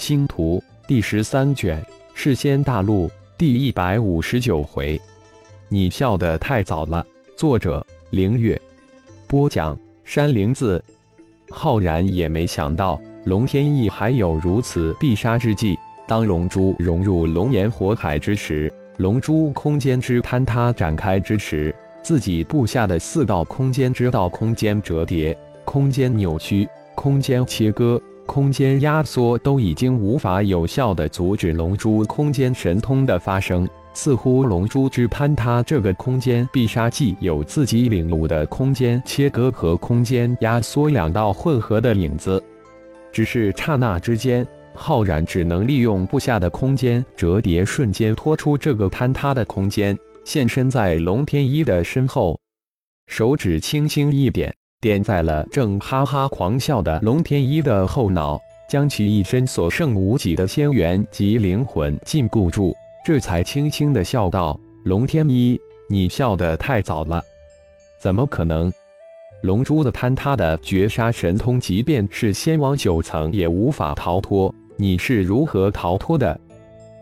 星图第十三卷，世仙大陆第一百五十九回。你笑得太早了。作者：凌月。播讲：山灵子。浩然也没想到龙天翼还有如此必杀之计。当龙珠融入龙炎火海之时，龙珠空间之坍塌展开之时，自己布下的四道空间之道，空间折叠、空间扭曲、空间切割、空间压缩，都已经无法有效的阻止龙珠空间神通的发生。似乎龙珠之坍塌这个空间必杀技有自己领悟的空间切割和空间压缩两道混合的影子，只是刹那之间，浩然只能利用布下的空间折叠，瞬间拖出这个坍塌的空间，现身在龙天一的身后，手指轻轻一点，点在了正哈哈狂笑的龙天一的后脑，将其一身所剩无几的仙元及灵魂禁锢住。这才轻轻的笑道：“龙天一，你笑得太早了，怎么可能？龙珠的坍塌的绝杀神通，即便是仙王九层也无法逃脱。你是如何逃脱的？”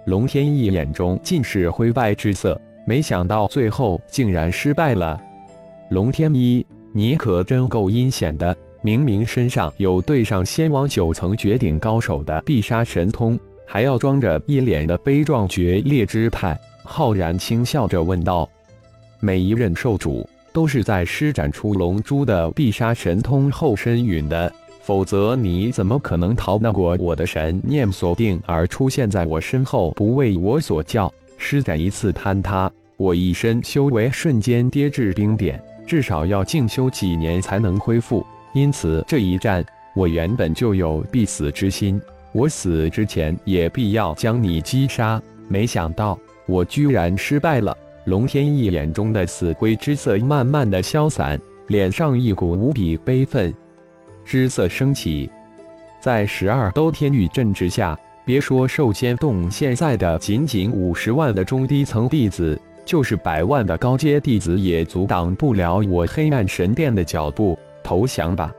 龙天一眼中尽是灰败之色，没想到最后竟然失败了。龙天一，你可真够阴险的！明明身上有对上仙王九层绝顶高手的必杀神通。还要装着一脸的悲壮决裂之态，浩然轻笑着问道：“每一任兽主都是在施展出龙珠的必杀神通后身陨的，否则你怎么可能逃得过我的神念锁定而出现在我身后，不为我所叫？施展一次坍塌，我一身修为瞬间跌至冰点，至少要静修几年才能恢复。因此这一战，我原本就有必死之心。”我死之前也必要将你击杀，没想到我居然失败了。龙天翼眼中的死灰之色慢慢的消散，脸上一股无比悲愤之色升起。在十二都天域镇之下，别说寿仙洞现在的仅仅五十万的中低层弟子，就是百万的高阶弟子也阻挡不了我黑暗神殿的脚步。投降吧！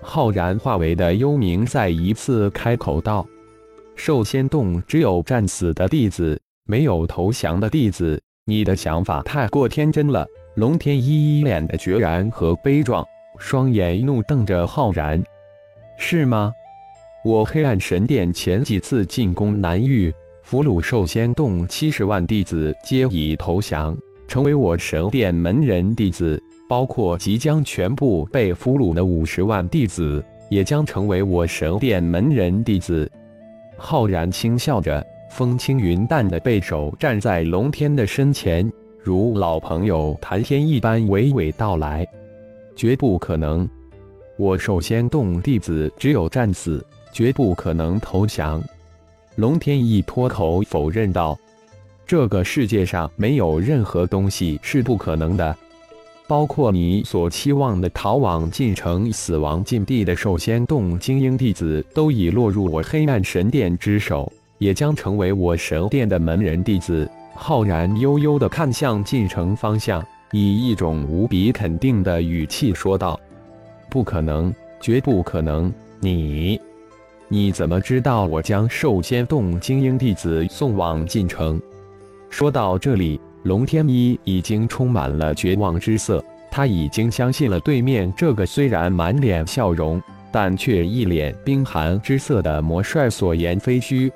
浩然化为的幽冥再一次开口道：“寿仙洞只有战死的弟子，没有投降的弟子。你的想法太过天真了。”龙天一一脸的决然和悲壮，双眼怒瞪着浩然：“是吗？我黑暗神殿前几次进攻南域，俘虏寿仙洞七十万弟子，皆已投降，成为我神殿门人弟子。”包括即将全部被俘虏的五十万弟子，也将成为我神殿门人弟子。浩然轻笑着，风轻云淡的背手站在龙天的身前，如老朋友谈天一般娓娓道来：“绝不可能，我寿仙洞弟子只有战死，绝不可能投降。”龙天一脱口否认道：“这个世界上没有任何东西是不可能的。”包括你所期望的逃往进城、死亡禁地的寿仙洞精英弟子，都已落入我黑暗神殿之手，也将成为我神殿的门人弟子。浩然悠悠地看向进城方向，以一种无比肯定的语气说道：“不可能，绝不可能！你，你怎么知道我将兽仙洞精英弟子送往进城？”说到这里。龙天一已经充满了绝望之色，他已经相信了对面这个虽然满脸笑容，但却一脸冰寒之色的魔帅所言非虚。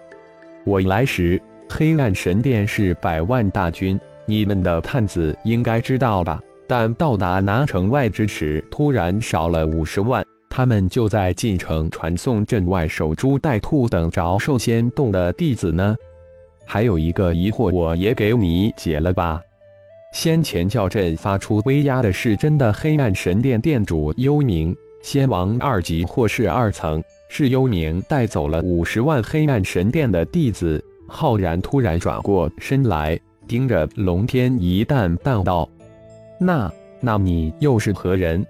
我来时，黑暗神殿是百万大军，你们的探子应该知道吧？但到达南城外之时，突然少了五十万，他们就在进城传送阵外守株待兔，等着兽仙洞的弟子呢。还有一个疑惑，我也给你解了吧。先前叫阵发出威压的是真的黑暗神殿殿主幽冥，仙王二级或是二层，是幽冥带走了五十万黑暗神殿的弟子。浩然突然转过身来，盯着龙天一淡淡道：“那，那你又是何人？”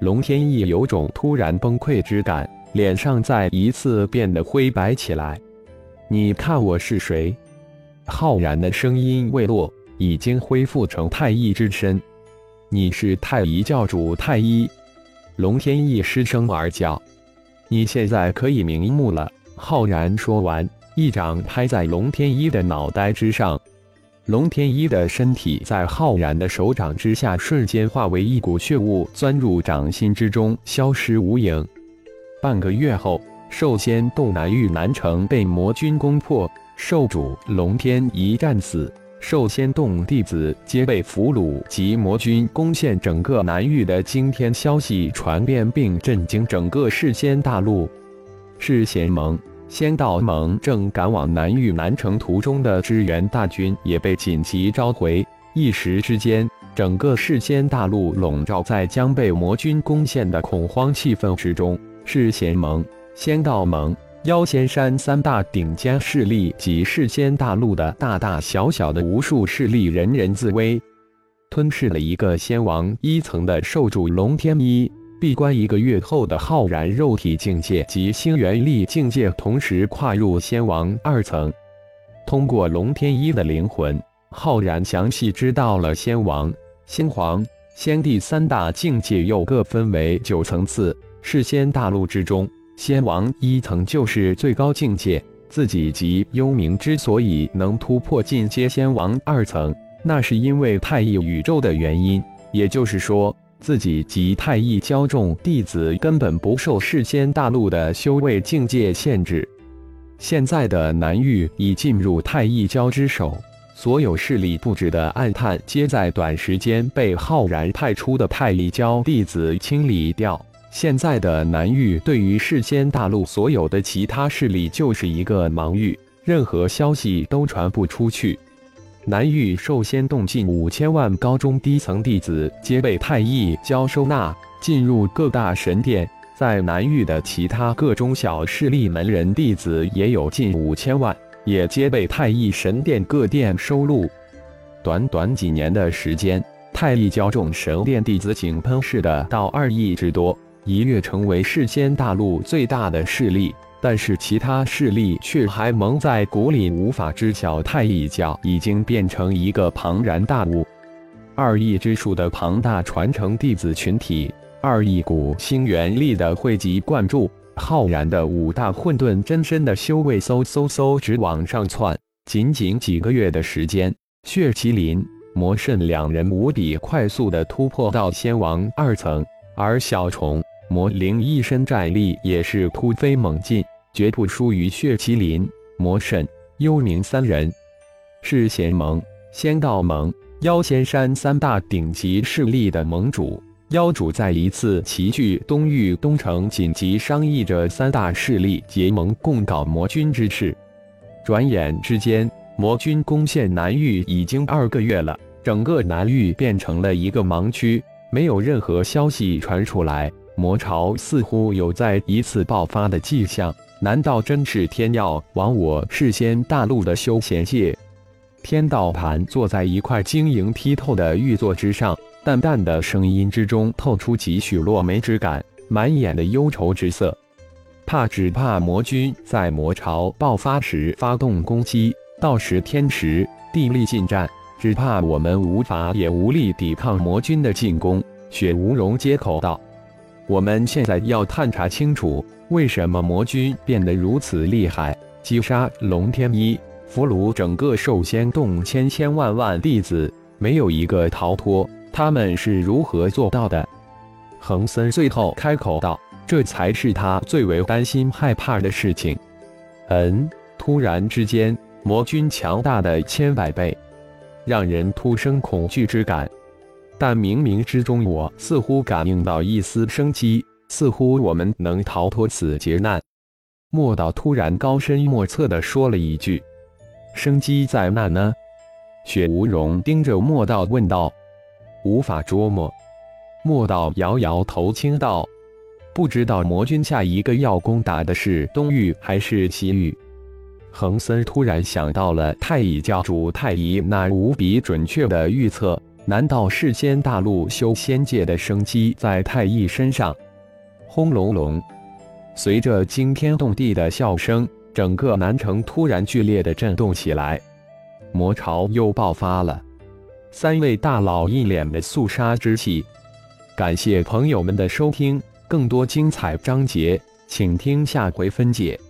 龙天翼有种突然崩溃之感，脸上再一次变得灰白起来。你看我是谁？浩然的声音未落，已经恢复成太一之身。你是太一教主太一。龙天翼失声而叫：“你现在可以瞑目了。浩然说完，一掌拍在龙天一的脑袋之上。龙天一的身体在浩然的手掌之下瞬间化为一股血雾，钻入掌心之中，消失无影。半个月后，兽仙洞南域南城被魔军攻破，兽主龙天一战死，兽仙洞弟子皆被俘虏，及魔军攻陷整个南域的惊天消息传遍，并震惊整个世仙大陆。世贤盟。仙道盟正赶往南域南城途中的支援大军也被紧急召回，一时之间，整个世仙大陆笼罩在将被魔军攻陷的恐慌气氛之中。世贤盟、仙道盟、妖仙山三大顶尖势力及世仙大陆的大大小小的无数势力，人人自危，吞噬了一个仙王一层的兽主龙天一。闭关一个月后的浩然肉体境界及星元力境界同时跨入仙王二层，通过龙天一的灵魂，浩然详细知道了仙王、仙皇、仙帝三大境界又各分为九层次。世仙大陆之中，仙王一层就是最高境界。自己及幽冥之所以能突破进阶仙王二层，那是因为太一宇宙的原因。也就是说。自己及太一教众弟子根本不受世间大陆的修为境界限制。现在的南域已进入太一教之手，所有势力布置的暗探皆在短时间被浩然派出的太一教弟子清理掉。现在的南域对于世间大陆所有的其他势力就是一个盲域，任何消息都传不出去。南域寿仙洞近五千万高中低层弟子皆被太一教收纳进入各大神殿，在南域的其他各中小势力门人弟子也有近五千万，也皆被太一神殿各殿收录。短短几年的时间，太一教众神殿弟子井喷式的到二亿之多，一跃成为世间大陆最大的势力。但是其他势力却还蒙在鼓里，无法知晓太一教已经变成一个庞然大物，二亿之数的庞大传承弟子群体，二亿股星元力的汇集灌注，浩然的五大混沌真身的修为嗖嗖嗖直往上窜。仅仅几个月的时间，血麒麟、魔圣两人无比快速的突破到仙王二层，而小虫。魔灵一身战力也是突飞猛进，绝不输于血麒麟、魔神、幽冥三人。是贤盟、仙道盟、妖仙山三大顶级势力的盟主，妖主在一次齐聚东域东城，紧急商议着三大势力结盟共搞魔军之事。转眼之间，魔军攻陷南域已经二个月了，整个南域变成了一个盲区，没有任何消息传出来。魔潮似乎有再一次爆发的迹象，难道真是天要亡我世先大陆的休闲界？天道盘坐在一块晶莹剔透的玉座之上，淡淡的声音之中透出几许落梅之感，满眼的忧愁之色。怕只怕魔君在魔潮爆发时发动攻击，到时天时地利尽战，只怕我们无法也无力抵抗魔君的进攻。雪无容接口道。我们现在要探查清楚，为什么魔君变得如此厉害，击杀龙天一，俘虏整个兽仙洞千千万万弟子，没有一个逃脱。他们是如何做到的？恒森最后开口道：“这才是他最为担心害怕的事情。”嗯，突然之间，魔君强大的千百倍，让人突生恐惧之感。但冥冥之中，我似乎感应到一丝生机，似乎我们能逃脱此劫难。莫道突然高深莫测地说了一句：“生机在哪呢？”雪无容盯着莫道问道：“无法捉摸。”莫道摇摇头，轻道：“不知道魔君下一个要攻打的是东域还是西域。”恒森突然想到了太乙教主太乙那无比准确的预测。难道世间大陆修仙界的生机在太一身上？轰隆隆，随着惊天动地的笑声，整个南城突然剧烈的震动起来，魔潮又爆发了。三位大佬一脸的肃杀之气。感谢朋友们的收听，更多精彩章节，请听下回分解。